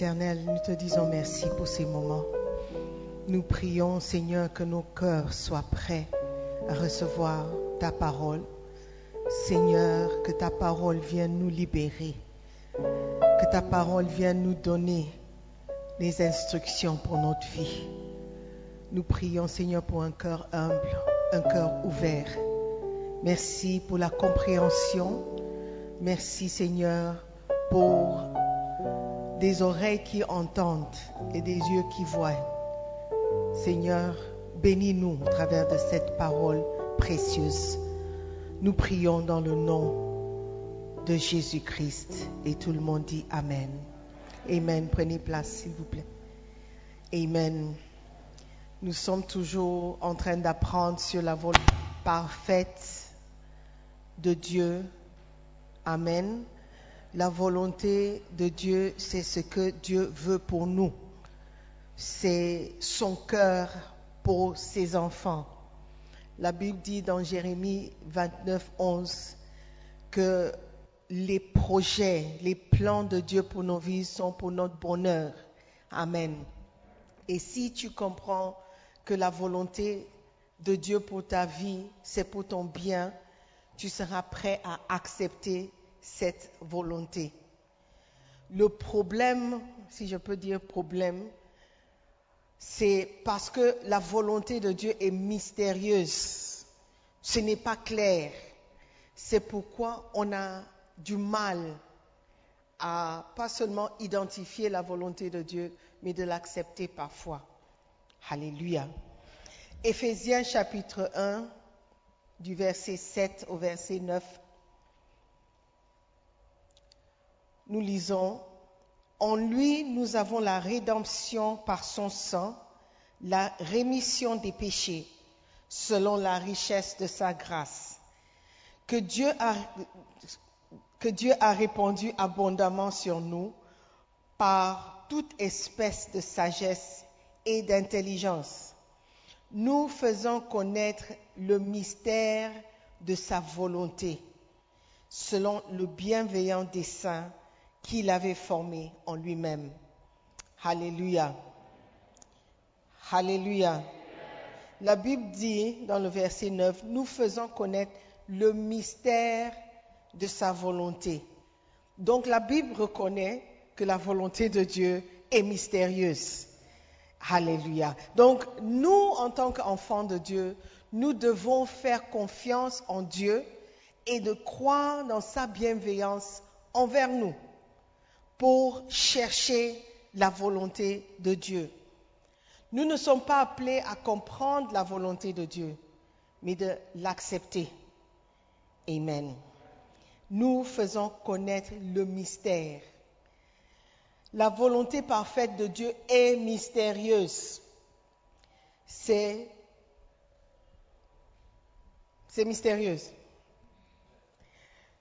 Éternel, nous te disons merci pour ces moments. Nous prions, Seigneur, que nos cœurs soient prêts à recevoir ta parole. Seigneur, que ta parole vienne nous libérer. Que ta parole vienne nous donner les instructions pour notre vie. Nous prions, Seigneur, pour un cœur humble, un cœur ouvert. Merci pour la compréhension. Merci, Seigneur, pour des oreilles qui entendent et des yeux qui voient. Seigneur, bénis-nous au travers de cette parole précieuse. Nous prions dans le nom de Jésus-Christ et tout le monde dit Amen. Amen. Prenez place, s'il vous plaît. Amen. Nous sommes toujours en train d'apprendre sur la volonté parfaite de Dieu. Amen. La volonté de Dieu, c'est ce que Dieu veut pour nous. C'est son cœur pour ses enfants. La Bible dit dans Jérémie 29, 11 que les projets, les plans de Dieu pour nos vies sont pour notre bonheur. Amen. Et si tu comprends que la volonté de Dieu pour ta vie, c'est pour ton bien, tu seras prêt à accepter cette volonté. Le problème, si je peux dire problème, c'est parce que la volonté de Dieu est mystérieuse. Ce n'est pas clair. C'est pourquoi on a du mal à pas seulement identifier la volonté de Dieu, mais de l'accepter parfois. Alléluia. Éphésiens chapitre 1, du verset 7 au verset 9. Nous lisons, En lui nous avons la rédemption par son sang, la rémission des péchés, selon la richesse de sa grâce, que Dieu a, répandu abondamment sur nous par toute espèce de sagesse et d'intelligence, nous faisons connaître le mystère de sa volonté, selon le bienveillant dessein qu'il avait formé en lui-même. Alléluia. Alléluia. La Bible dit dans le verset 9, nous faisons connaître le mystère de sa volonté. Donc la Bible reconnaît que la volonté de Dieu est mystérieuse. Alléluia. Donc nous, en tant qu'enfants de Dieu, nous devons faire confiance en Dieu et de croire dans sa bienveillance envers nous pour chercher la volonté de Dieu. Nous ne sommes pas appelés à comprendre la volonté de Dieu, mais de l'accepter. Amen. Nous faisons connaître le mystère. La volonté parfaite de Dieu est mystérieuse. C'est c'est mystérieuse.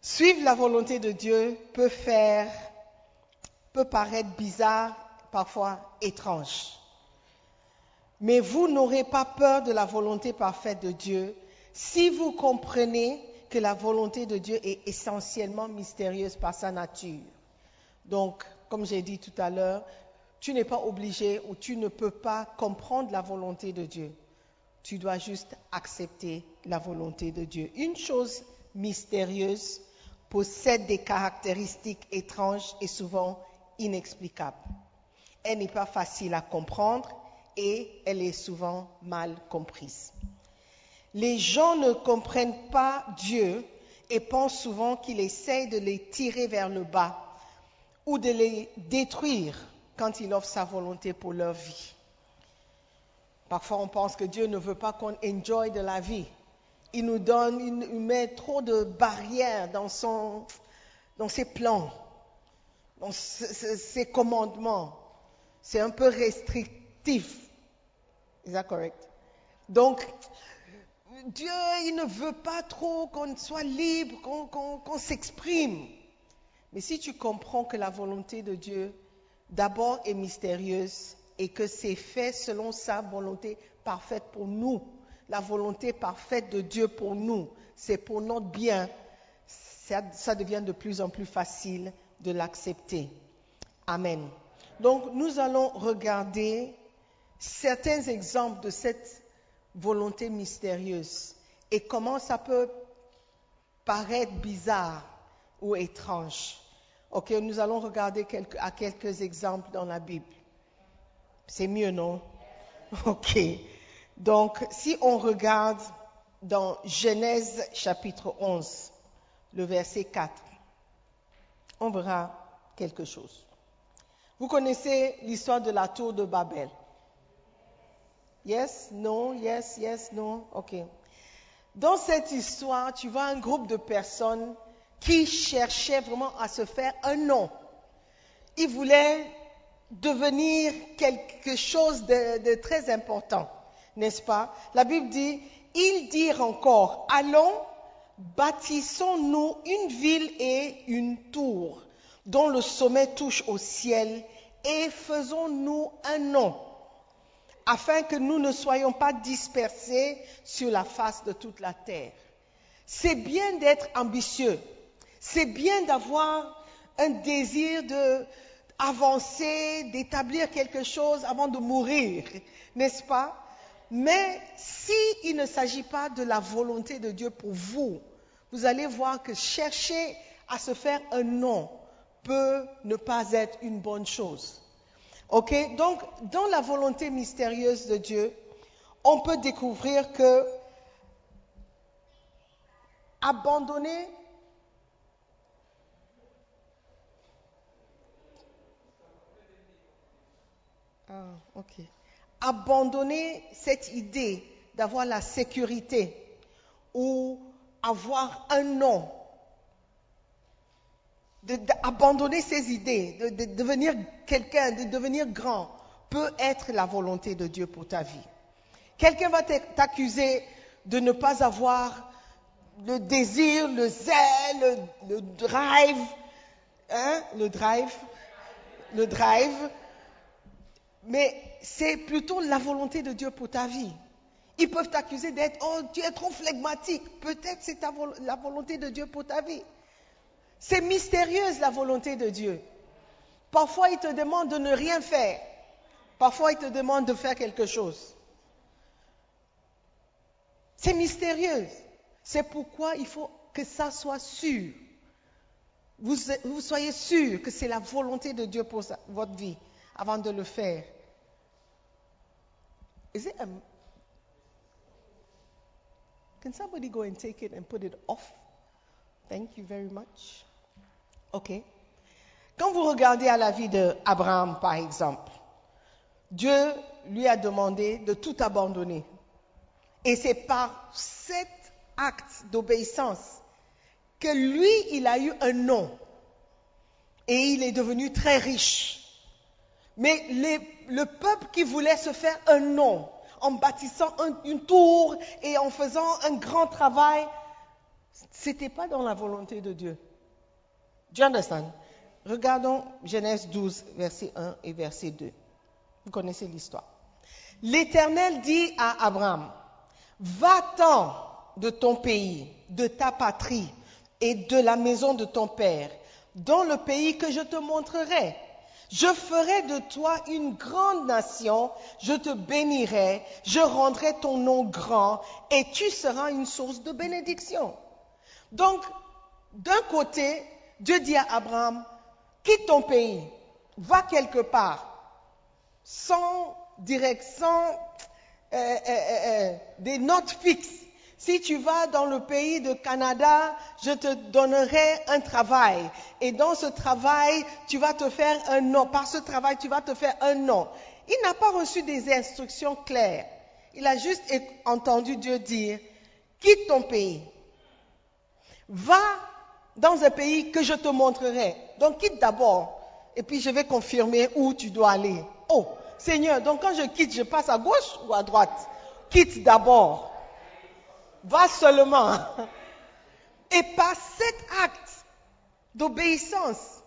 Suivre la volonté de Dieu peut faire peut paraître bizarre, parfois étrange. Mais vous n'aurez pas peur de la volonté parfaite de Dieu si vous comprenez que la volonté de Dieu est essentiellement mystérieuse par sa nature. Donc, comme j'ai dit tout à l'heure, tu n'es pas obligé ou tu ne peux pas comprendre la volonté de Dieu. Tu dois juste accepter la volonté de Dieu. Une chose mystérieuse possède des caractéristiques étranges et souvent inexplicables. Elle n'est pas facile à comprendre et elle est souvent mal comprise. Les gens ne comprennent pas Dieu et pensent souvent qu'il essaye de les tirer vers le bas ou de les détruire quand il offre sa volonté pour leur vie. Parfois, on pense que Dieu ne veut pas qu'on enjoy de la vie. Il nous donne, il met trop de barrières dans, son, dans ses plans, dans ses commandements. C'est un peu restrictif. Is that correct? Donc, Dieu, il ne veut pas trop qu'on soit libre, qu'on s'exprime. Mais si tu comprends que la volonté de Dieu d'abord est mystérieuse et que c'est fait selon sa volonté parfaite pour nous, la volonté parfaite de Dieu pour nous, c'est pour notre bien, ça, devient de plus en plus facile de l'accepter. Amen. Donc nous allons regarder certains exemples de cette volonté mystérieuse et comment ça peut paraître bizarre ou étrange. Ok, nous allons regarder quelques, à quelques exemples dans la Bible. C'est mieux, non? Ok. Donc, si on regarde dans Genèse chapitre 11, le verset 4, on verra quelque chose. Vous connaissez l'histoire de la tour de Babel? Yes, non, yes, yes, non, ok. Dans cette histoire, tu vois un groupe de personnes qui cherchaient vraiment à se faire un nom. Ils voulaient devenir quelque chose de, de très important, n'est-ce pas? La Bible dit, ils dirent encore, allons, bâtissons-nous une ville et une tour dont le sommet touche au ciel et faisons-nous un nom afin que nous ne soyons pas dispersés sur la face de toute la terre. C'est bien d'être ambitieux, c'est bien d'avoir un désir d'avancer, d'établir quelque chose avant de mourir, n'est-ce pas? Mais s'il ne s'agit pas de la volonté de Dieu pour vous, vous allez voir que chercher à se faire un nom peut ne pas être une bonne chose. Ok? Donc, dans la volonté mystérieuse de Dieu, on peut découvrir que abandonner Ah, ok. Abandonner cette idée d'avoir la sécurité ou avoir un nom, d'abandonner ces idées, de, de devenir quelqu'un, de devenir grand, peut être la volonté de Dieu pour ta vie. Quelqu'un va t'accuser de ne pas avoir le désir, le zèle, le, le drive, hein, le drive, le drive, mais c'est plutôt la volonté de Dieu pour ta vie. Ils peuvent t'accuser d'être, oh, tu es trop flegmatique. Peut-être c'est la volonté de Dieu pour ta vie. C'est mystérieuse la volonté de Dieu. Parfois, il te demande de ne rien faire. Parfois, il te demande de faire quelque chose. C'est mystérieux. C'est pourquoi il faut que ça soit sûr. Vous, soyez sûr que c'est la volonté de Dieu pour votre vie avant de le faire. Can somebody go and take it and put it off? Thank you very much. Quand vous regardez à la vie d'Abraham, par exemple, Dieu lui a demandé de tout abandonner. Et c'est par cet acte d'obéissance que lui, il a eu un nom. Et il est devenu très riche. Mais le peuple qui voulait se faire un nom en bâtissant un- une tour et en faisant un grand travail, c'était pas dans la volonté de Dieu. Do you understand? Regardons Genèse 12, verset 1 et verset 2. Vous connaissez l'histoire. L'Éternel dit à Abraham, va-t'en de ton pays, de ta patrie et de la maison de ton père, dans le pays que je te montrerai. Je ferai de toi une grande nation, je te bénirai, je rendrai ton nom grand et tu seras une source de bénédiction. Donc, d'un côté, Dieu dit à Abraham, quitte ton pays, va quelque part, sans direction, euh, euh, euh, des notes fixes. Si tu vas dans le pays de Canada, je te donnerai un travail. Et dans ce travail, tu vas te faire un nom. Par ce travail, tu vas te faire un nom. Il n'a pas reçu des instructions claires. Il a juste entendu Dieu dire, quitte ton pays. Va dans un pays que je te montrerai. Donc quitte d'abord. Et puis je vais confirmer où tu dois aller. Oh, Seigneur, donc quand je quitte, je passe à gauche ou à droite? Quitte d'abord. Va seulement. Et par cet acte d'obéissance,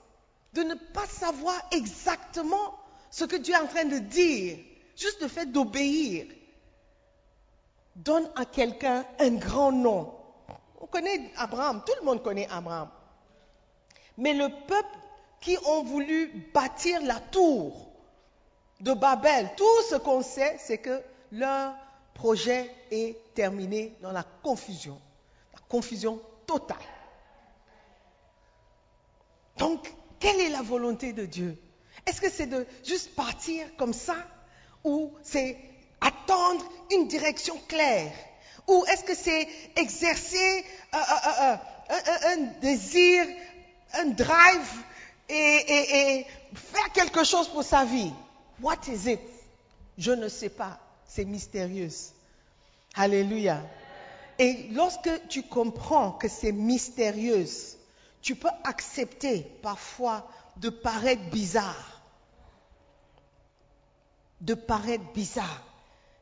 de ne pas savoir exactement ce que Dieu est en train de dire, juste le fait d'obéir, donne à quelqu'un un grand nom. On connaît Abraham, tout le monde connaît Abraham. Mais le peuple qui ont voulu bâtir la tour de Babel, tout ce qu'on sait, c'est que leur projet est terminé dans la confusion, la confusion totale. Donc, quelle est la volonté de Dieu? Est-ce que c'est de juste partir comme ça? Ou c'est attendre une direction claire? Ou est-ce que c'est exercer euh, euh, euh, un, désir, un drive et, et- et faire quelque chose pour sa vie? What is it? Je ne sais pas. C'est mystérieux. Alléluia. Et lorsque tu comprends que c'est mystérieux, tu peux accepter parfois de paraître bizarre. De paraître bizarre.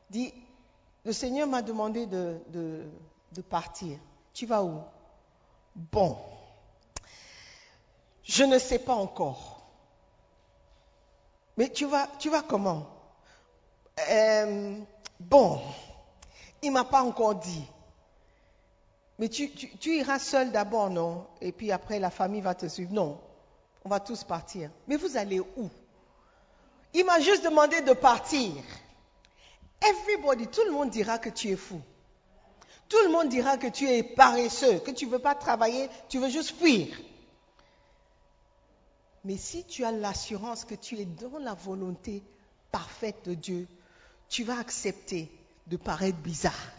Dis, le Seigneur m'a demandé de, de- de partir. Tu vas où? Bon. Je ne sais pas encore. Mais tu vas, tu vas comment? Bon. Il m'a pas encore dit. Mais tu iras seul d'abord, non? Et puis après, la famille va te suivre. Non. On va tous partir. Mais vous allez où? Il m'a juste demandé de partir. Everybody, tout le monde dira que tu es fou. Tout le monde dira que tu es paresseux, que tu ne veux pas travailler, tu veux juste fuir. Mais si tu as l'assurance que tu es dans la volonté parfaite de Dieu, tu vas accepter de paraître bizarre.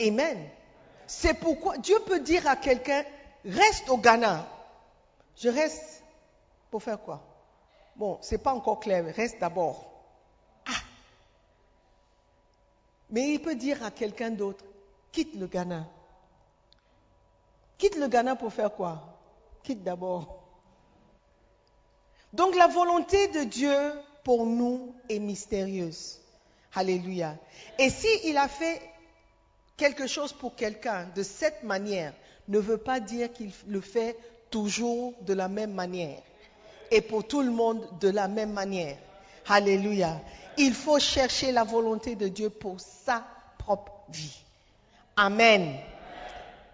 Amen. C'est pourquoi Dieu peut dire à quelqu'un, reste au Ghana. Je reste pour faire quoi? Bon, c'est pas encore clair, mais reste d'abord. Ah Mais il peut dire à quelqu'un d'autre, quitte le Ghana. Quitte le Ghana pour faire quoi? Quitte d'abord. Donc la volonté de Dieu pour nous est mystérieuse. Alléluia. Et s'il a fait quelque chose pour quelqu'un de cette manière, ne veut pas dire qu'il le fait toujours de la même manière. Et pour tout le monde de la même manière. Alléluia. Il faut chercher la volonté de Dieu pour sa propre vie. Amen.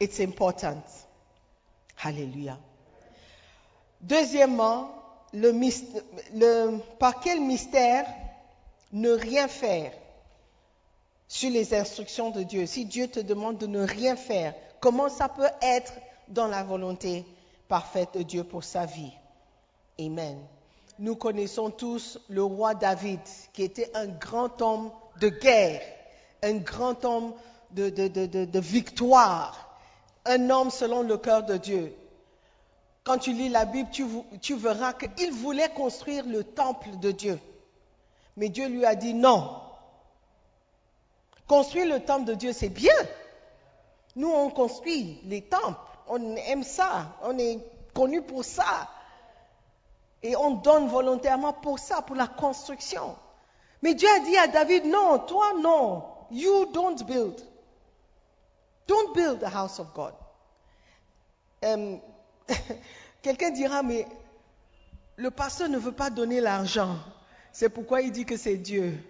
It's important. Alléluia. Deuxièmement, le, par quel mystère ne rien faire sur les instructions de Dieu? Si Dieu te demande de ne rien faire, comment ça peut être dans la volonté parfaite de Dieu pour sa vie? Amen. Nous connaissons tous le roi David, qui était un grand homme de guerre, un grand homme de victoire, un homme selon le cœur de Dieu. Quand tu lis la Bible, tu, verras qu'il voulait construire le temple de Dieu. Mais Dieu lui a dit non. Construire le temple de Dieu, c'est bien. Nous, on construit les temples. On aime ça. On est connu pour ça. Et on donne volontairement pour ça, pour la construction. Mais Dieu a dit à David, non, toi non. You don't build. Don't build the house of God. Euh, Quelqu'un dira, mais le pasteur ne veut pas donner l'argent. C'est pourquoi il dit que c'est Dieu.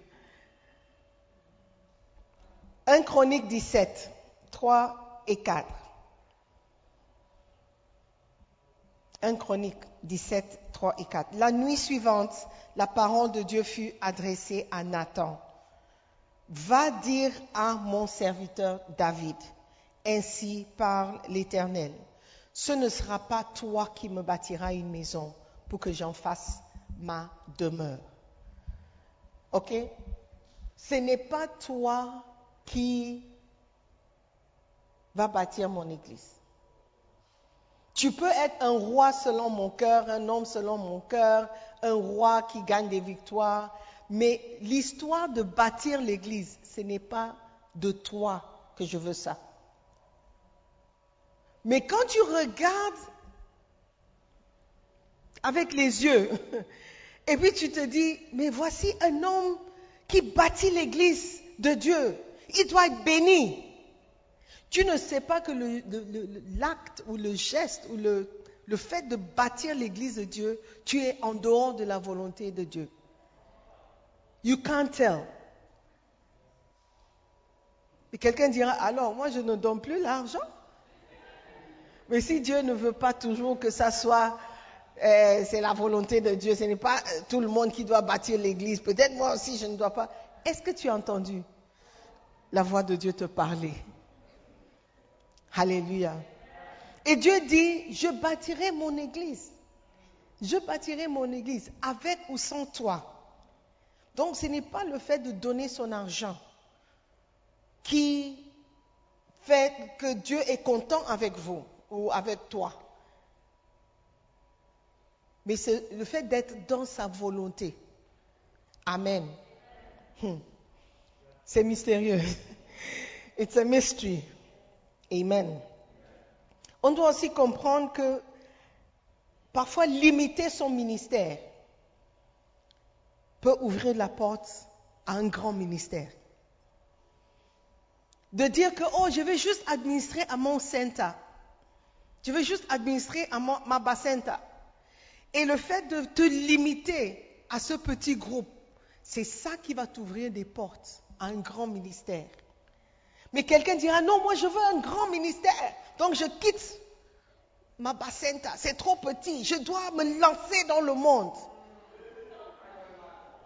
1 Chronique 17, 3 et 4. 1 Chronique 17, 3 et 4. La nuit suivante, la parole de Dieu fut adressée à Nathan. Va dire à mon serviteur David, ainsi parle l'Éternel. Ce ne sera pas toi qui me bâtiras une maison pour que j'en fasse ma demeure. OK? Ce n'est pas toi qui va bâtir mon église. Tu peux être un roi selon mon cœur, un homme selon mon cœur, un roi qui gagne des victoires, mais l'histoire de bâtir l'église, ce n'est pas de toi que je veux ça. Mais quand tu regardes avec les yeux, et puis tu te dis, mais voici un homme qui bâtit l'église de Dieu, il doit être béni. Tu ne sais pas que l'acte ou le geste ou le, le fait de bâtir l'église de Dieu, tu es en dehors de la volonté de Dieu. You can't tell. Et quelqu'un dira, alors moi je ne donne plus l'argent. Mais si Dieu ne veut pas toujours que ça soit, euh, c'est la volonté de Dieu, ce n'est pas euh, tout le monde qui doit bâtir l'église, peut-être moi aussi je ne dois pas. Est-ce que tu as entendu la voix de Dieu te parler? Alléluia. Et Dieu dit, je bâtirai mon église. Je bâtirai mon église avec ou sans toi. Donc ce n'est pas le fait de donner son argent qui fait que Dieu est content avec vous ou avec toi. mais c'est le fait d'être dans sa volonté. Amen. Hmm. C'est mystérieux. It's a mystery. Amen. On doit aussi comprendre que parfois limiter son ministère peut ouvrir la porte à un grand ministère. De dire que, oh, je vais juste administrer à mon centre. Je vais juste administrer à mon, ma bacenta. Et le fait de te limiter à ce petit groupe, c'est ça qui va t'ouvrir des portes à un grand ministère. Mais quelqu'un dira, non, moi je veux un grand ministère, donc je quitte ma bacenta, c'est trop petit, je dois me lancer dans le monde.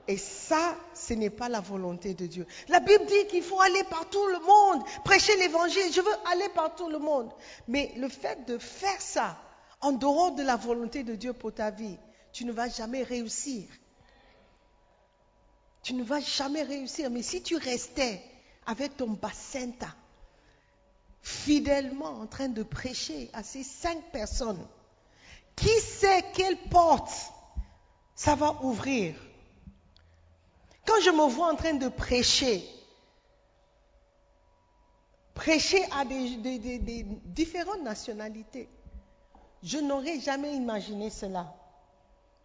Et ça, ce n'est pas la volonté de Dieu. La Bible dit qu'il faut aller par tout le monde, prêcher l'évangile. Je veux aller par tout le monde. Mais le fait de faire ça en dehors de la volonté de Dieu pour ta vie, tu ne vas jamais réussir. Tu ne vas jamais réussir. Mais si tu restais avec ton bacenta, fidèlement en train de prêcher à ces cinq personnes, qui sait quelle porte ça va ouvrir? Quand je me vois en train de prêcher, prêcher à des, différentes nationalités, je n'aurais jamais imaginé cela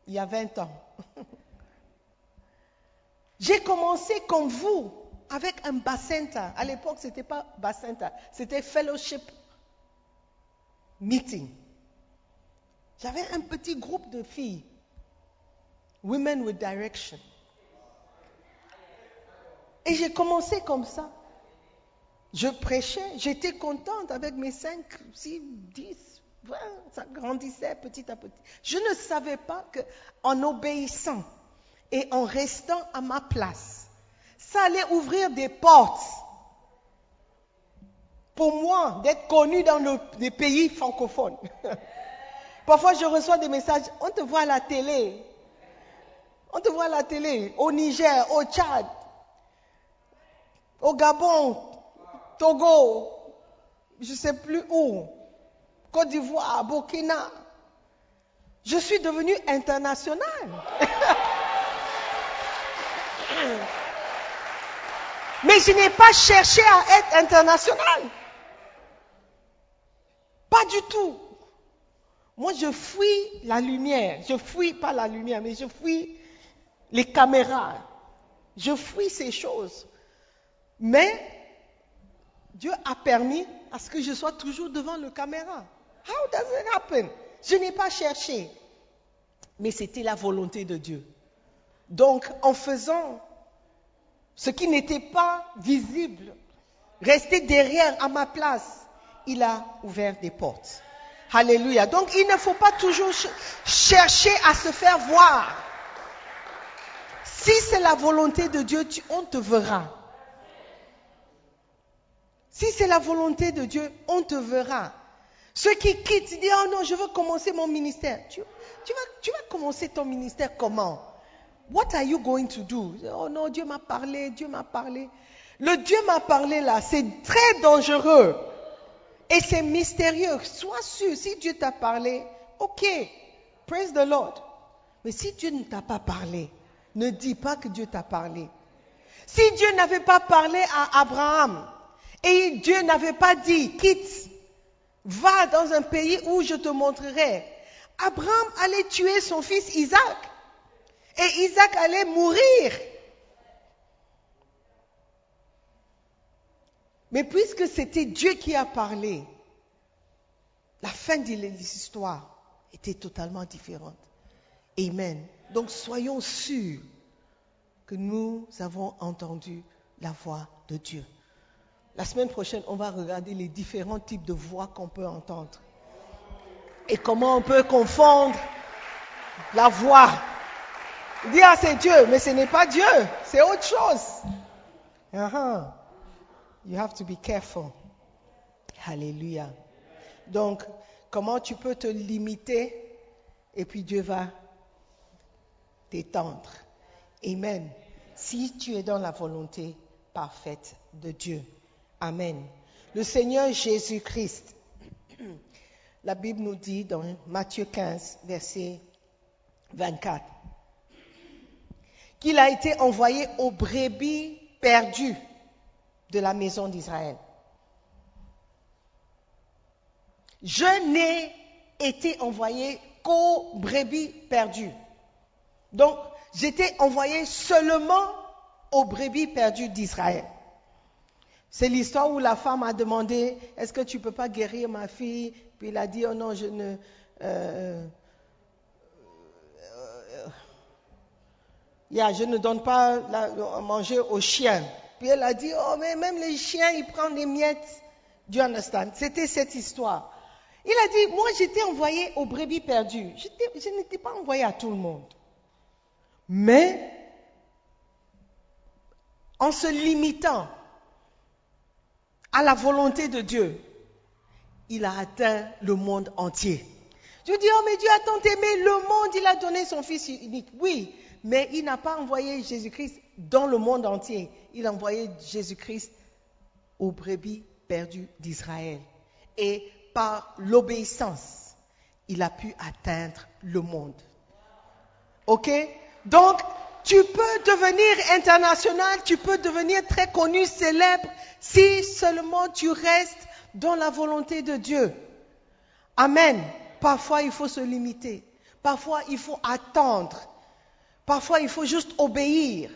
il y a 20 ans. J'ai commencé comme vous, avec un bacenta. À l'époque, ce n'était pas bacenta, c'était fellowship meeting. J'avais un petit groupe de filles, Women with Direction. Et j'ai commencé comme ça. Je prêchais, j'étais contente avec mes 5, 6, 10, 20, ça grandissait petit à petit. Je ne savais pas qu'en obéissant et en restant à ma place, ça allait ouvrir des portes pour moi d'être connue dans le- les pays francophones. Parfois, je reçois des messages, on te voit à la télé, on te voit à la télé, au Niger, au Tchad, au Gabon, Togo, je ne sais plus où, Côte d'Ivoire, Burkina. Je suis devenue internationale. Mais je n'ai pas cherché à être internationale. Pas du tout. Moi, je fuis la lumière. Je fuis pas la lumière, mais je fuis les caméras. Je fuis ces choses. Mais Dieu a permis à ce que je sois toujours devant le caméra. How does it happen? Je n'ai pas cherché. Mais c'était la volonté de Dieu. Donc, en faisant ce qui n'était pas visible, rester derrière à ma place, il a ouvert des portes. Alléluia. Donc, il ne faut pas toujours ch- chercher à se faire voir. Si c'est la volonté de Dieu, on te verra. Si c'est la volonté de Dieu, on te verra. Ceux qui quittent, ils disent, oh non, je veux commencer mon ministère. Tu, vas, vas commencer ton ministère comment? What are you going to do? Oh non, Dieu m'a parlé, Dieu m'a parlé. Le Dieu m'a parlé là, c'est très dangereux. Et c'est mystérieux. Sois sûr, si Dieu t'a parlé, ok, praise the Lord. Mais si Dieu ne t'a pas parlé, ne dis pas que Dieu t'a parlé. Si Dieu n'avait pas parlé à Abraham et Dieu n'avait pas dit, quitte, va dans un pays où je te montrerai, Abraham allait tuer son fils Isaac et Isaac allait mourir. Mais puisque c'était Dieu qui a parlé, la fin de l'histoire était totalement différente. Amen. Donc soyons sûrs que nous avons entendu la voix de Dieu. La semaine prochaine, on va regarder les différents types de voix qu'on peut entendre. Et comment on peut confondre la voix. Dire ah, c'est Dieu, mais ce n'est pas Dieu, c'est autre chose. Uh-huh. You have to be careful. Alléluia. Donc, comment tu peux te limiter et puis Dieu va t'étendre. Amen. Si tu es dans la volonté parfaite de Dieu. Amen. Le Seigneur Jésus-Christ, la Bible nous dit dans Matthieu 15, verset 24. Qu'il a été envoyé aux brebis perdues de la maison d'Israël. Je n'ai été envoyé qu'aux brebis perdues. Donc, j'étais envoyé seulement aux brebis perdues d'Israël. C'est l'histoire où la femme a demandé, est-ce que tu peux pas guérir ma fille? Puis il a dit, oh non, je ne... euh, euh, je ne donne pas à manger aux chiens. Puis elle a dit, oh mais même les chiens, ils prennent les miettes. Do you? C'était cette histoire. Il a dit, moi j'étais envoyé aux brebis perdues. Je n'étais pas envoyé à tout le monde. Mais, en se limitant à la volonté de Dieu, il a atteint le monde entier. Je dis, oh mais Dieu a tant aimé le monde, il a donné son Fils unique. Oui, mais il n'a pas envoyé Jésus-Christ dans le monde entier. Il a envoyé Jésus-Christ aux brebis perdues d'Israël. Et par l'obéissance, il a pu atteindre le monde. OK? Donc, tu peux devenir international, tu peux devenir très connu, célèbre, si seulement tu restes dans la volonté de Dieu. Amen. Parfois, il faut se limiter. Parfois, il faut attendre. Parfois, il faut juste obéir.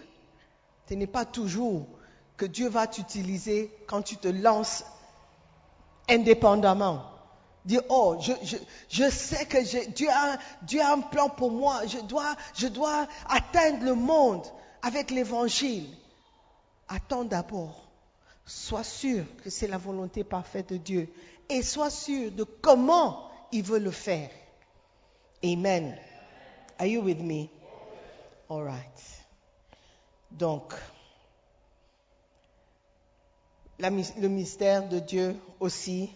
Ce n'est pas toujours que Dieu va t'utiliser quand tu te lances indépendamment. Dire, oh, je, je, je sais que Dieu, a, Dieu a un plan pour moi. Je dois, je dois atteindre le monde avec l'évangile. Attends d'abord. Sois sûr que c'est la volonté parfaite de Dieu. Et sois sûr de comment il veut le faire. Amen. Are you with me? All right. Donc, le mystère de Dieu aussi,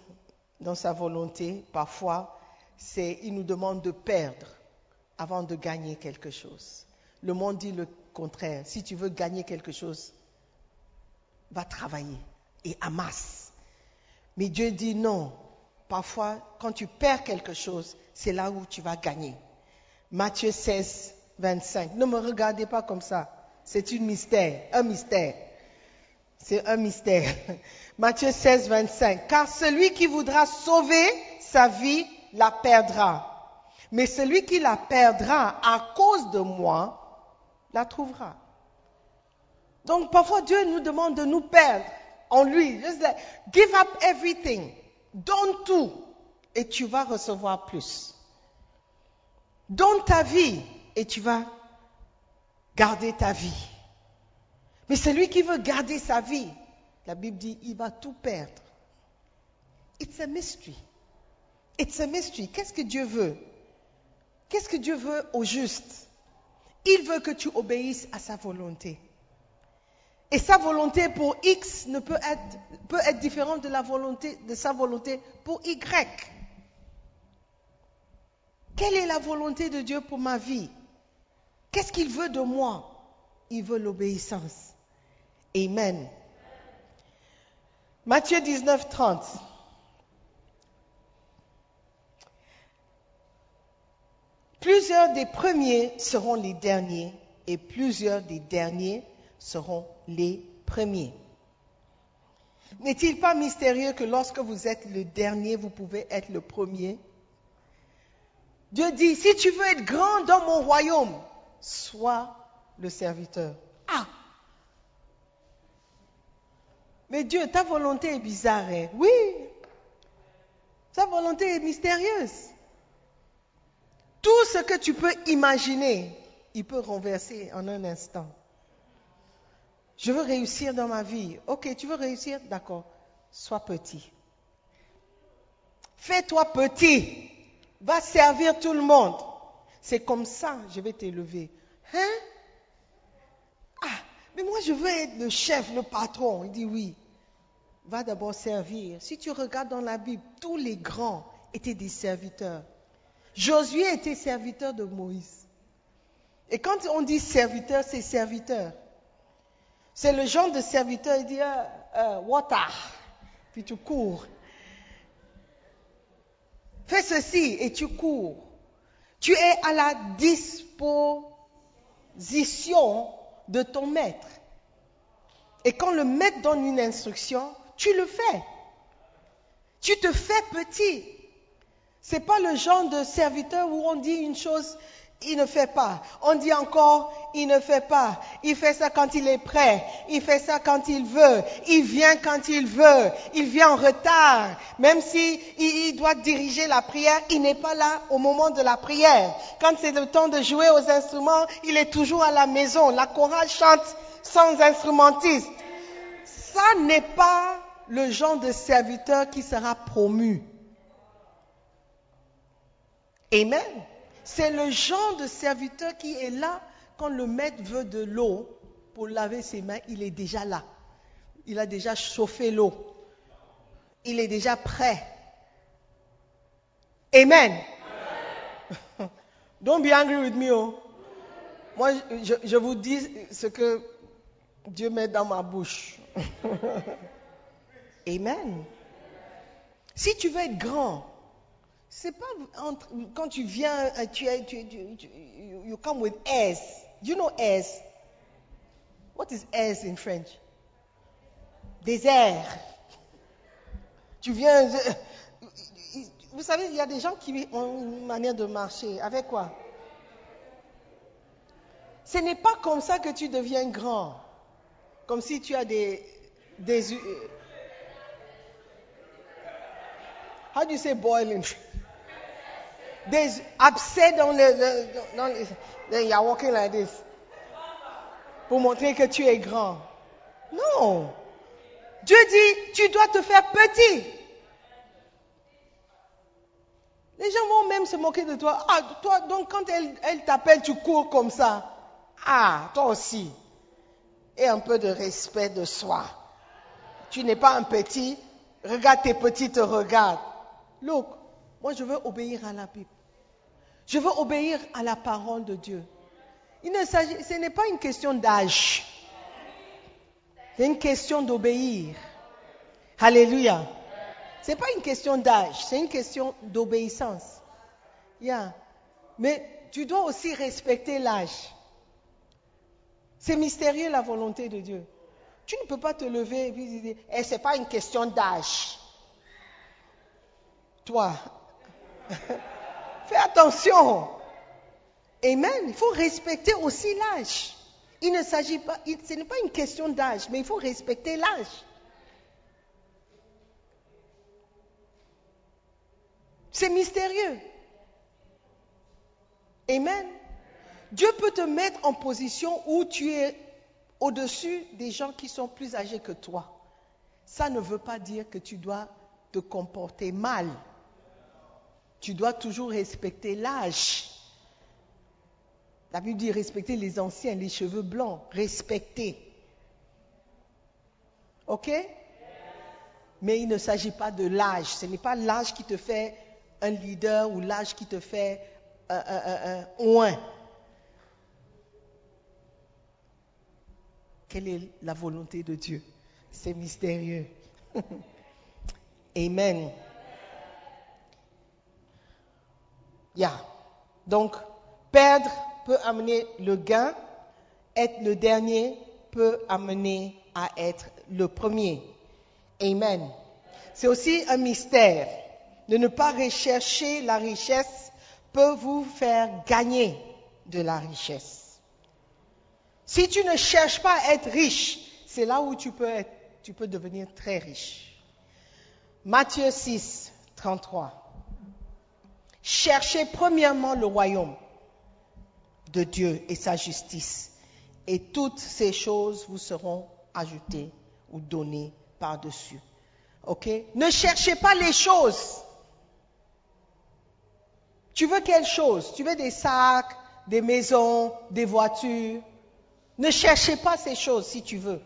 dans sa volonté, parfois, c'est il nous demande de perdre avant de gagner quelque chose. Le monde dit le contraire. Si tu veux gagner quelque chose, va travailler et amasse. Mais Dieu dit non. Parfois, quand tu perds quelque chose, c'est là où tu vas gagner. Matthieu 16, 25. Ne me regardez pas comme ça. C'est un mystère, un mystère. C'est un mystère. Matthieu 16, 25. Car celui qui voudra sauver sa vie la perdra. Mais celui qui la perdra à cause de moi la trouvera. Donc parfois Dieu nous demande de nous perdre en lui. Give up everything. Donne tout et tu vas recevoir plus. Donne ta vie et tu vas garder ta vie. Mais celui qui veut garder sa vie, la Bible dit, il va tout perdre. It's a mystery. It's a mystery. Qu'est-ce que Dieu veut? Qu'est-ce que Dieu veut au juste? Il veut que tu obéisses à sa volonté. Et sa volonté pour X ne peut être, peut être différente de la volonté, de sa volonté pour Y. Quelle est la volonté de Dieu pour ma vie? Qu'est-ce qu'il veut de moi? Il veut l'obéissance. Amen. Matthieu 19, 30. Plusieurs des premiers seront les derniers et plusieurs des derniers seront les premiers. N'est-il pas mystérieux que lorsque vous êtes le dernier, vous pouvez être le premier? Dieu dit, si tu veux être grand dans mon royaume, sois le serviteur. Ah Mais Dieu, ta volonté est bizarre. hein? Oui, ta volonté est mystérieuse. Tout ce que tu peux imaginer, il peut renverser en un instant. Je veux réussir dans ma vie. Ok, tu veux réussir? D'accord. Sois petit. Fais-toi petit. Va servir tout le monde. C'est comme ça je vais t'élever. Hein? Ah, mais moi je veux être le chef, le patron. Il dit oui. Va d'abord servir. Si tu regardes dans la Bible, tous les grands étaient des serviteurs. Josué était serviteur de Moïse. Et quand on dit serviteur, c'est serviteur. C'est le genre de serviteur, il dit, euh, euh, water, puis tu cours. Fais ceci et tu cours. Tu es à la disposition de ton maître. Et quand le maître donne une instruction, tu le fais. Tu te fais petit. C'est pas le genre de serviteur où on dit une chose, il ne fait pas. On dit encore, il ne fait pas. Il fait ça quand il est prêt. Il fait ça quand il veut. Il vient quand il veut. Il vient en retard. Même si il, doit diriger la prière, il n'est pas là au moment de la prière. Quand c'est le temps de jouer aux instruments, il est toujours à la maison. La chorale chante sans instrumentiste. Ça n'est pas le genre de serviteur qui sera promu. Amen. C'est le genre de serviteur qui est là quand le maître veut de l'eau pour laver ses mains, il est déjà là. Il a déjà chauffé l'eau. Il est déjà prêt. Amen. Don't be angry with me. Oh. Moi, je, je vous dis ce que Dieu met dans ma bouche. Amen. Si tu veux être grand, c'est pas entre, quand tu viens, euh, tu, tu, tu, you come with airs. Do you know airs? What is airs in French? Airs. Tu viens. Vous savez, il y a des gens qui ont une manière de marcher. Avec quoi? Ce n'est pas comme ça que tu deviens grand. Comme si tu as des how do you say boiling? There's dans le, dans le, then you are walking like this. Pour montrer que tu es grand. Non. Dieu dit, tu dois te faire petit. Les gens vont même se moquer de toi. Ah, toi, donc quand elle, elle t'appelle, tu cours comme ça. Ah, toi aussi. Et un peu de respect de soi. Tu n'es pas un petit. Regarde tes petits te regardent. Look, moi, je veux obéir à la Bible. Je veux obéir à la parole de Dieu. Il ne s'agit, ce n'est pas une question d'âge. C'est une question d'obéir. Alléluia. Ce n'est pas une question d'âge, c'est une question d'obéissance. Yeah. Mais tu dois aussi respecter l'âge. C'est mystérieux la volonté de Dieu. Tu ne peux pas te lever et dire, eh, ce n'est pas une question d'âge. Fais attention. Amen. Il faut respecter aussi l'âge. Il ne s'agit pas, ce n'est pas une question d'âge, mais il faut respecter l'âge. C'est mystérieux. Amen. Dieu peut te mettre en position où tu es au-dessus des gens qui sont plus âgés que toi. Ça ne veut pas dire que tu dois te comporter mal tu dois toujours respecter l'âge. La Bible dit respecter les anciens, les cheveux blancs, respecter. OK? Mais il ne s'agit pas de l'âge. Ce n'est pas l'âge qui te fait un leader ou l'âge qui te fait un, un, un, Quelle est la volonté de Dieu? C'est mystérieux. Amen. Yeah. Donc, perdre peut amener le gain, être le dernier peut amener à être le premier. Amen. C'est aussi un mystère. De ne pas rechercher la richesse peut vous faire gagner de la richesse. Si tu ne cherches pas à être riche, c'est là où tu peux, être, tu peux devenir très riche. Matthieu 6, 33. Cherchez premièrement le royaume de Dieu et sa justice, et toutes ces choses vous seront ajoutées ou données par-dessus. OK? Ne cherchez pas les choses. Tu veux quelle chose? Tu veux des sacs, des maisons, des voitures? Ne cherchez pas ces choses si tu veux.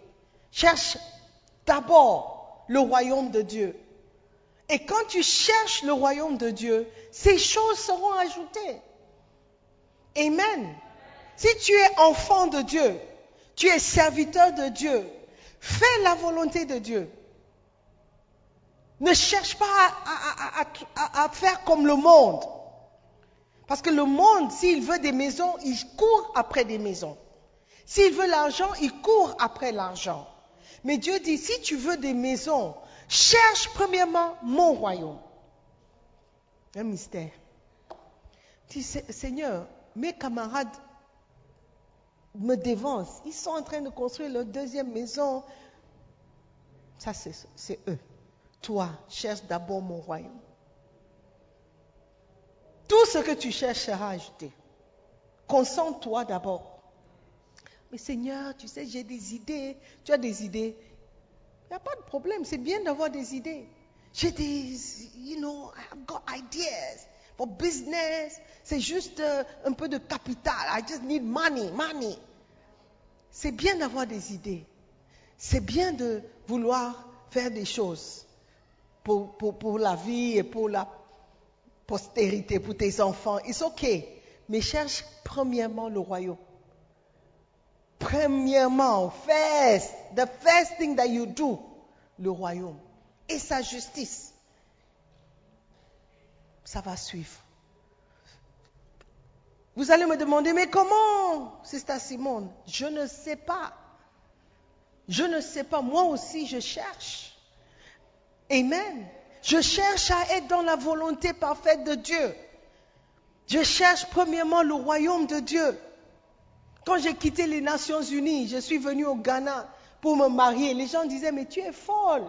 Cherche d'abord le royaume de Dieu et quand tu cherches le royaume de Dieu, ces choses seront ajoutées. Amen. Si tu es enfant de Dieu, tu es serviteur de Dieu, fais la volonté de Dieu. Ne cherche pas à, faire comme le monde. Parce que le monde, s'il veut des maisons, il court après des maisons. S'il veut l'argent, il court après l'argent. Mais Dieu dit, si tu veux des maisons, cherche premièrement mon royaume. Un mystère. Seigneur, mes camarades me dévancent. Ils sont en train de construire leur deuxième maison. Ça, c'est eux. Toi, cherche d'abord mon royaume. Tout ce que tu cherches sera ajouté. Concentre-toi d'abord. Mais Seigneur, tu sais, j'ai des idées. Tu as des idées. Il n'y a pas de problème. C'est bien d'avoir des idées. J'ai des, you know, I've got ideas for business. C'est juste euh, un peu de capital. I just need money, money. C'est bien d'avoir des idées. C'est bien de vouloir faire des choses pour, pour, pour la vie et pour la postérité, pour tes enfants. It's okay. Mais cherche premièrement le royaume. Premièrement, first, the first thing that you do, le royaume et sa justice. Ça va suivre. Vous allez me demander, mais comment, Sister Simone? Je ne sais pas. Je ne sais pas. Moi aussi, je cherche. Amen. Je cherche à être dans la volonté parfaite de Dieu. Je cherche premièrement le royaume de Dieu. Quand j'ai quitté les Nations Unies, je suis venue au Ghana pour me marier. Les gens disaient, mais tu es folle.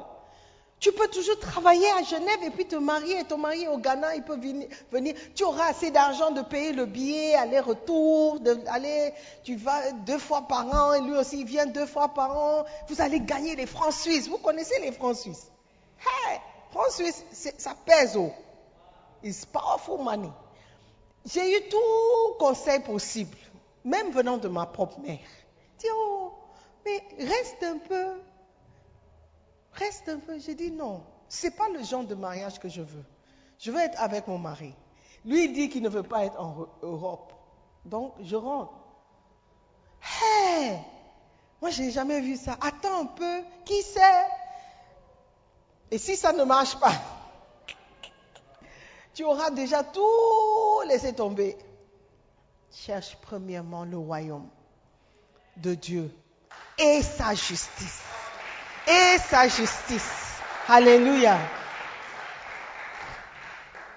Tu peux toujours travailler à Genève et puis te marier. Ton mari au Ghana, il peut venir. Tu auras assez d'argent de payer le billet, aller-retour, aller, tu vas deux fois par an, lui aussi il vient deux fois par an. Vous allez gagner les francs suisses. Vous connaissez les francs suisses? Hey, francs suisses, ça pèse haut. It's powerful money. J'ai eu tout conseil possible, même venant de ma propre mère. Dis, oh, mais reste un peu, reste un peu. J'ai dit non, c'est pas le genre de mariage que je veux. Je veux être avec mon mari. Lui, il dit qu'il ne veut pas être en Europe. Donc, je rentre. Hé Moi, je n'ai jamais vu ça. Attends un peu. Qui sait? Et si ça ne marche pas, tu auras déjà tout laissé tomber. Cherche premièrement le royaume de Dieu et sa justice et sa justice. Alléluia.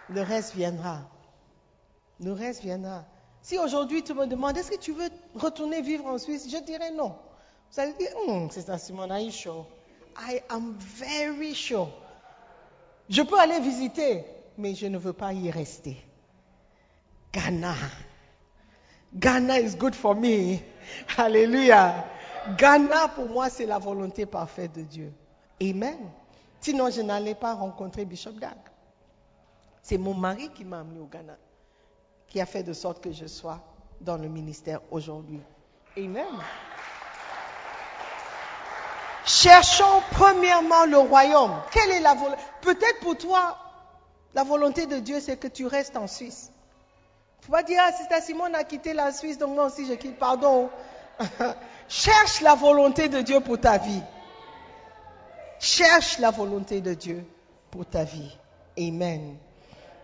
Le reste viendra. Le reste viendra. Si aujourd'hui tu me demandes, est-ce que tu veux retourner vivre en Suisse, je dirais non. Vous allez dire, hum, c'est ça, Simon, are you sure? I am very sure. Je peux aller visiter, mais je ne veux pas y rester. Ghana. Ghana is good for me. Alléluia. Ghana, pour moi, c'est la volonté parfaite de Dieu. Amen. Sinon, je n'allais pas rencontrer Bishop Dag. C'est mon mari qui m'a amené au Ghana, qui a fait de sorte que je sois dans le ministère aujourd'hui. Amen. Cherchons premièrement le royaume. Quelle est la volonté Peut-être pour toi, la volonté de Dieu, c'est que tu restes en Suisse. Tu vas dire, ah, Sister Simone a quitté la Suisse, donc moi aussi je quitte. Pardon. Cherche la volonté de Dieu pour ta vie. Cherche la volonté de Dieu pour ta vie. Amen.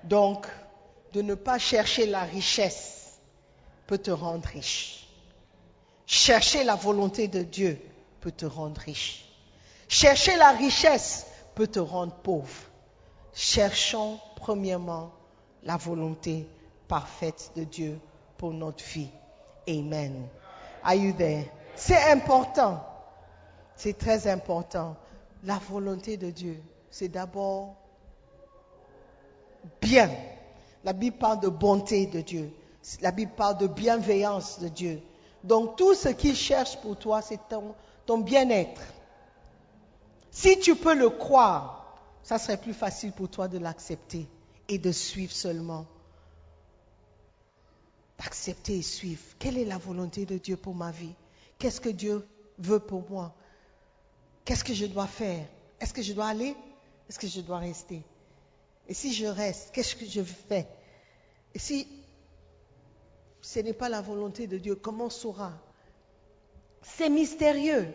Donc, de ne pas chercher la richesse peut te rendre riche. Chercher la volonté de Dieu peut te rendre riche. Chercher la richesse peut te rendre pauvre. Cherchons premièrement la volonté parfaite de Dieu pour notre vie. Amen. Are you there? C'est important. C'est très important. La volonté de Dieu, c'est d'abord bien. La Bible parle de bonté de Dieu. La Bible parle de bienveillance de Dieu. Donc tout ce qu'il cherche pour toi, c'est ton, ton bien-être. Si tu peux le croire, ça serait plus facile pour toi de l'accepter et de suivre seulement. D'accepter et suivre. Quelle est la volonté de Dieu pour ma vie? Qu'est-ce que Dieu veut pour moi? Qu'est-ce que je dois faire? Est-ce que je dois aller? Est-ce que je dois rester? Et si je reste, qu'est-ce que je fais? Et si ce n'est pas la volonté de Dieu, comment saura? C'est mystérieux.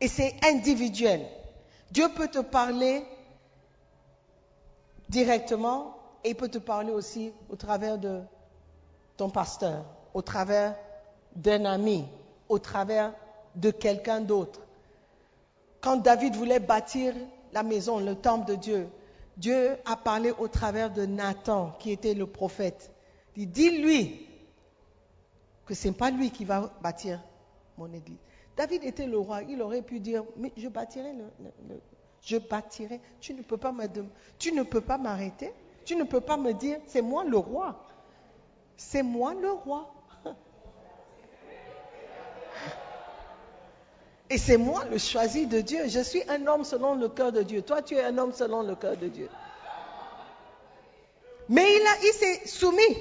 Et c'est individuel. Dieu peut te parler directement et il peut te parler aussi au travers de ton pasteur, au travers d'un ami, au travers de quelqu'un d'autre. Quand David voulait bâtir la maison, le temple de Dieu, Dieu a parlé au travers de Nathan, qui était le prophète. Il dit, dis-lui que ce n'est pas lui qui va bâtir mon église. David était le roi, il aurait pu dire, mais je bâtirai le, je bâtirai. Tu ne peux pas m'arrêter. Tu ne peux pas me dire, c'est moi le roi. C'est moi le roi. Et c'est moi le choisi de Dieu. Je suis un homme selon le cœur de Dieu. Toi, tu es un homme selon le cœur de Dieu. Mais il, a- il s'est soumis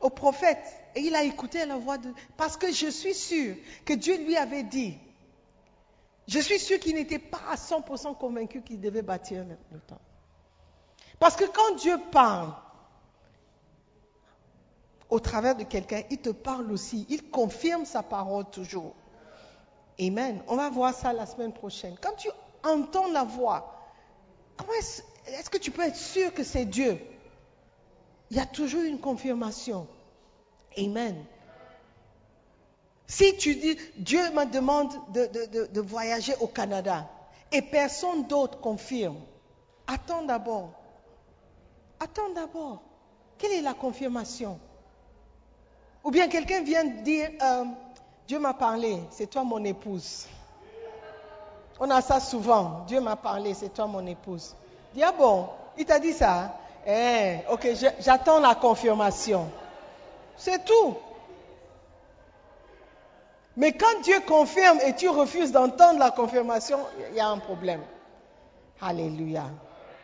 au prophète et il a écouté la voix de... Parce que je suis sûr que Dieu lui avait dit, je suis sûr qu'il n'était pas à 100% convaincu qu'il devait bâtir le, le temple. Parce que quand Dieu parle au travers de quelqu'un, il te parle aussi, il confirme sa parole toujours. Amen. On va voir ça la semaine prochaine. Quand tu entends la voix, comment est-ce, que tu peux être sûr que c'est Dieu? Il y a toujours une confirmation. Amen. Si tu dis, Dieu me demande de, de- de- de voyager au Canada et personne d'autre confirme, attends d'abord. Attends d'abord. Quelle est la confirmation? Ou bien quelqu'un vient dire, euh, Dieu m'a parlé, c'est toi mon épouse. On a ça souvent. Dieu m'a parlé, c'est toi mon épouse. Dis, ah il t'a dit ça? Eh, ok, j'attends la confirmation. C'est tout. Mais quand Dieu confirme et tu refuses d'entendre la confirmation, il y a un problème. Alléluia.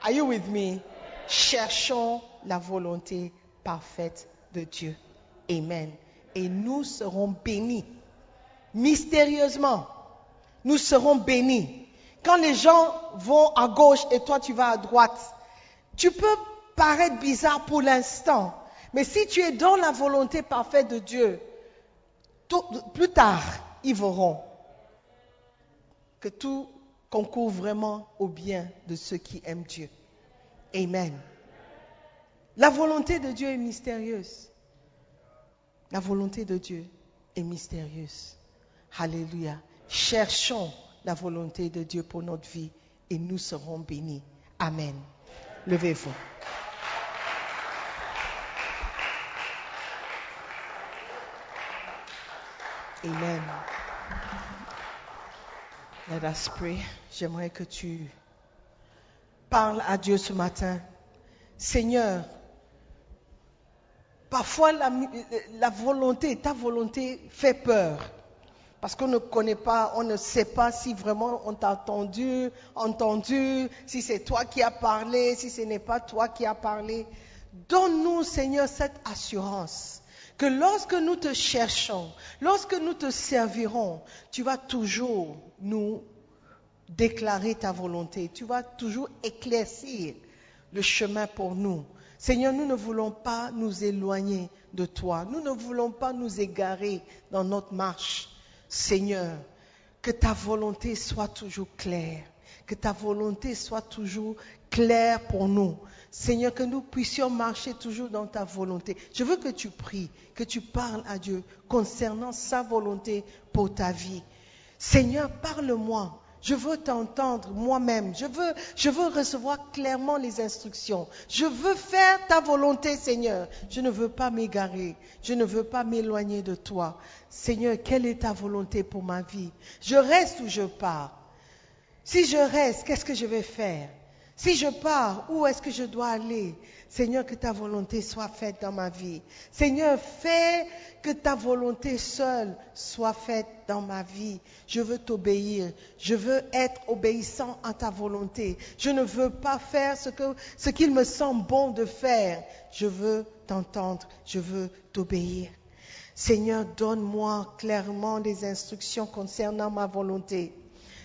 Are you with me? Cherchons la volonté parfaite de Dieu. Amen. Et nous serons bénis. Mystérieusement, nous serons bénis. Quand les gens vont à gauche et toi tu vas à droite, tu peux paraître bizarre pour l'instant. Mais si tu es dans la volonté parfaite de Dieu, plus tard, ils verront que tout concourt vraiment au bien de ceux qui aiment Dieu. Amen. La volonté de Dieu est mystérieuse. La volonté de Dieu est mystérieuse. Alléluia. Cherchons la volonté de Dieu pour notre vie et nous serons bénis. Amen. Levez-vous. Amen. Let. J'aimerais que tu parles à Dieu ce matin. Seigneur, parfois la, la volonté, ta volonté fait peur. Parce qu'on ne connaît pas, on ne sait pas si vraiment on t'a entendu, entendu, si c'est toi qui as parlé, si ce n'est pas toi qui as parlé. Donne-nous, Seigneur, cette assurance que lorsque nous te cherchons, lorsque nous te servirons, tu vas toujours nous déclarer ta volonté, tu vas toujours éclaircir le chemin pour nous. Seigneur, nous ne voulons pas nous éloigner de toi, nous ne voulons pas nous égarer dans notre marche. Seigneur, que ta volonté soit toujours claire, que ta volonté soit toujours claire pour nous. Seigneur, que nous puissions marcher toujours dans ta volonté. Je veux que tu pries, que tu parles à Dieu concernant sa volonté pour ta vie. Seigneur, parle-moi. Je veux t'entendre moi-même. Je veux, je veux recevoir clairement les instructions. Je veux faire ta volonté, Seigneur. Je ne veux pas m'égarer. Je ne veux pas m'éloigner de toi. Seigneur, quelle est ta volonté pour ma vie? Je reste ou je pars? Si je reste, qu'est-ce que je vais faire? Si je pars, où est-ce que je dois aller? Seigneur, que ta volonté soit faite dans ma vie. Seigneur, fais que ta volonté seule soit faite dans ma vie. Je veux t'obéir. Je veux être obéissant à ta volonté. Je ne veux pas faire ce qu'il me semble bon de faire. Je veux t'entendre. Je veux t'obéir. Seigneur, donne-moi clairement les instructions concernant ma volonté.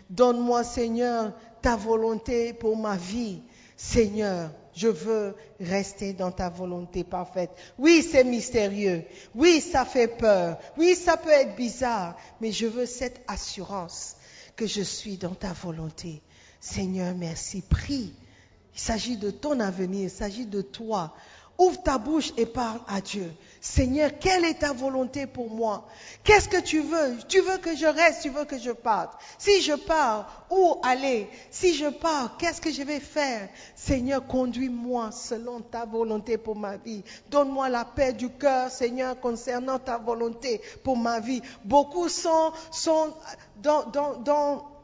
Donne-moi, Seigneur, ta volonté pour ma vie. Seigneur, je veux rester dans ta volonté parfaite. Oui, c'est mystérieux. Oui, ça fait peur. Oui, ça peut être bizarre. Mais je veux cette assurance que je suis dans ta volonté. Seigneur, merci. Prie. Il s'agit de ton avenir. Il s'agit de toi. Ouvre ta bouche et parle à Dieu. Seigneur, quelle est ta volonté pour moi? Qu'est-ce que tu veux? Tu veux que je reste Tu veux que je parte. Si je pars, où aller? Si je pars, qu'est-ce que je vais faire? Seigneur, conduis-moi selon ta volonté pour ma vie. Donne-moi la paix du cœur, Seigneur, concernant ta volonté pour ma vie. Beaucoup sont, dans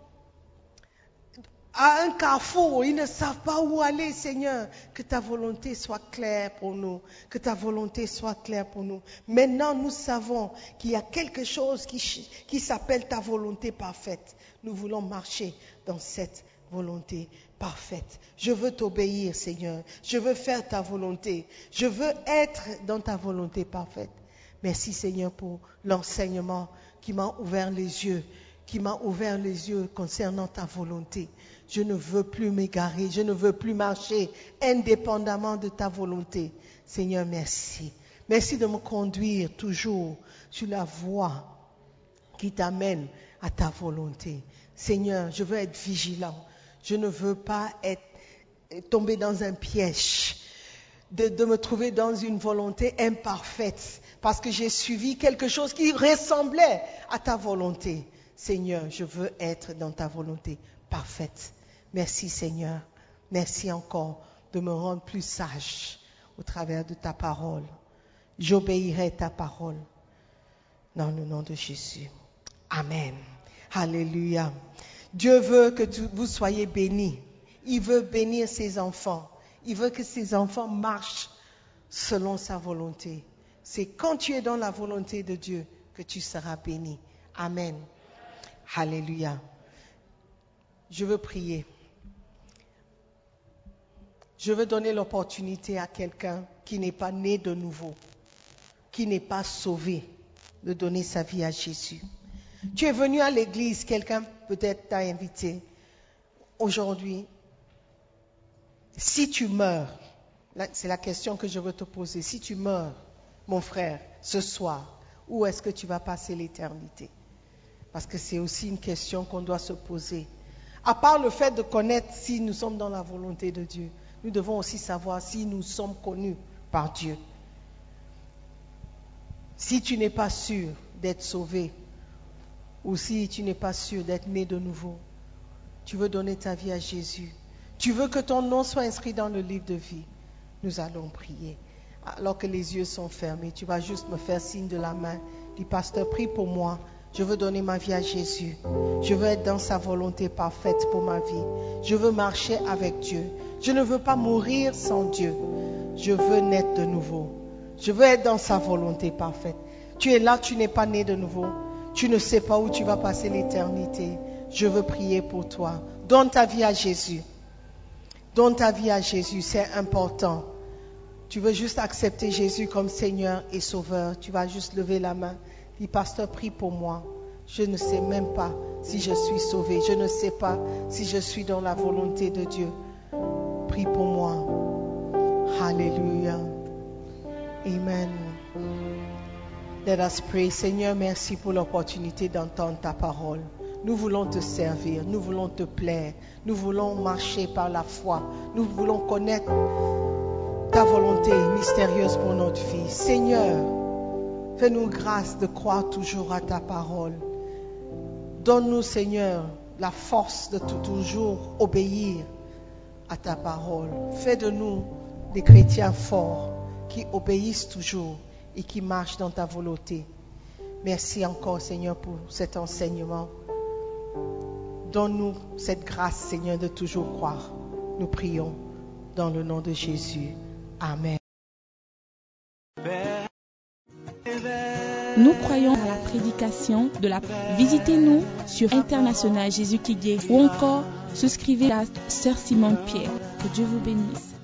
à un carrefour, ils ne savent pas où aller, Seigneur. Que ta volonté soit claire pour nous, que ta volonté soit claire pour nous. Maintenant, nous savons qu'il y a quelque chose qui, s'appelle ta volonté parfaite. Nous voulons marcher dans cette volonté parfaite. Je veux t'obéir, Seigneur. Je veux faire ta volonté. Je veux être dans ta volonté parfaite. Merci, Seigneur, pour l'enseignement qui m'a ouvert les yeux, qui m'a ouvert les yeux concernant ta volonté. Je ne veux plus m'égarer, je ne veux plus marcher indépendamment de ta volonté. Seigneur, merci. Merci de me conduire toujours sur la voie qui t'amène à ta volonté. Seigneur, je veux être vigilant. Je ne veux pas être, tomber dans un piège, de, de me trouver dans une volonté imparfaite, parce que j'ai suivi quelque chose qui ressemblait à ta volonté. Seigneur, je veux être dans ta volonté parfaite. Merci Seigneur. Merci encore de me rendre plus sage au travers de ta parole. J'obéirai ta parole. Dans le nom de Jésus. Amen. Alléluia. Dieu veut que vous soyez bénis. Il veut bénir ses enfants. Il veut que ses enfants marchent selon sa volonté. C'est quand tu es dans la volonté de Dieu que tu seras béni. Amen. Alléluia. Je veux prier. Je veux donner l'opportunité à quelqu'un qui n'est pas né de nouveau, qui n'est pas sauvé, de donner sa vie à Jésus. Tu es venu à l'église, quelqu'un peut-être t'a invité. Aujourd'hui, si tu meurs, c'est la question que je veux te poser, si tu meurs, mon frère, ce soir, où est-ce que tu vas passer l'éternité? Parce que c'est aussi une question qu'on doit se poser. À part le fait de connaître si nous sommes dans la volonté de Dieu, nous devons aussi savoir si nous sommes connus par Dieu. Si tu n'es pas sûr d'être sauvé, ou si tu n'es pas sûr d'être né de nouveau, tu veux donner ta vie à Jésus, tu veux que ton nom soit inscrit dans le livre de vie, nous allons prier. Alors que les yeux sont fermés, tu vas juste me faire signe de la main. Dis, pasteur, prie pour moi. Je veux donner ma vie à Jésus. Je veux être dans sa volonté parfaite pour ma vie. Je veux marcher avec Dieu. Je ne veux pas mourir sans Dieu. Je veux naître de nouveau. Je veux être dans sa volonté parfaite. Tu es là, tu n'es pas né de nouveau. Tu ne sais pas où tu vas passer l'éternité. Je veux prier pour toi. Donne ta vie à Jésus. Donne ta vie à Jésus, c'est important. Tu veux juste accepter Jésus comme Seigneur et Sauveur. Tu vas juste lever la main. Dis, pasteur, prie pour moi. Je ne sais même pas si je suis sauvé. Je ne sais pas si je suis dans la volonté de Dieu. Prie pour moi. Alléluia. Amen. Let us pray. Seigneur, merci pour l'opportunité d'entendre ta parole. Nous voulons te servir, nous voulons te plaire, nous voulons marcher par la foi, nous voulons connaître ta volonté mystérieuse pour notre vie. Seigneur, fais-nous grâce de croire toujours à ta parole. Donne-nous, Seigneur, la force de toujours obéir à ta parole. Fais de nous des chrétiens forts qui obéissent toujours et qui marchent dans ta volonté. Merci encore, Seigneur, pour cet enseignement. Donne-nous cette grâce, Seigneur, de toujours croire. Nous prions dans le nom de Jésus. Amen. Nous croyons à la prédication de la Visitez-nous sur International Jésus qui ou encore souscrivez à Sœur Simone Pierre. Que Dieu vous bénisse.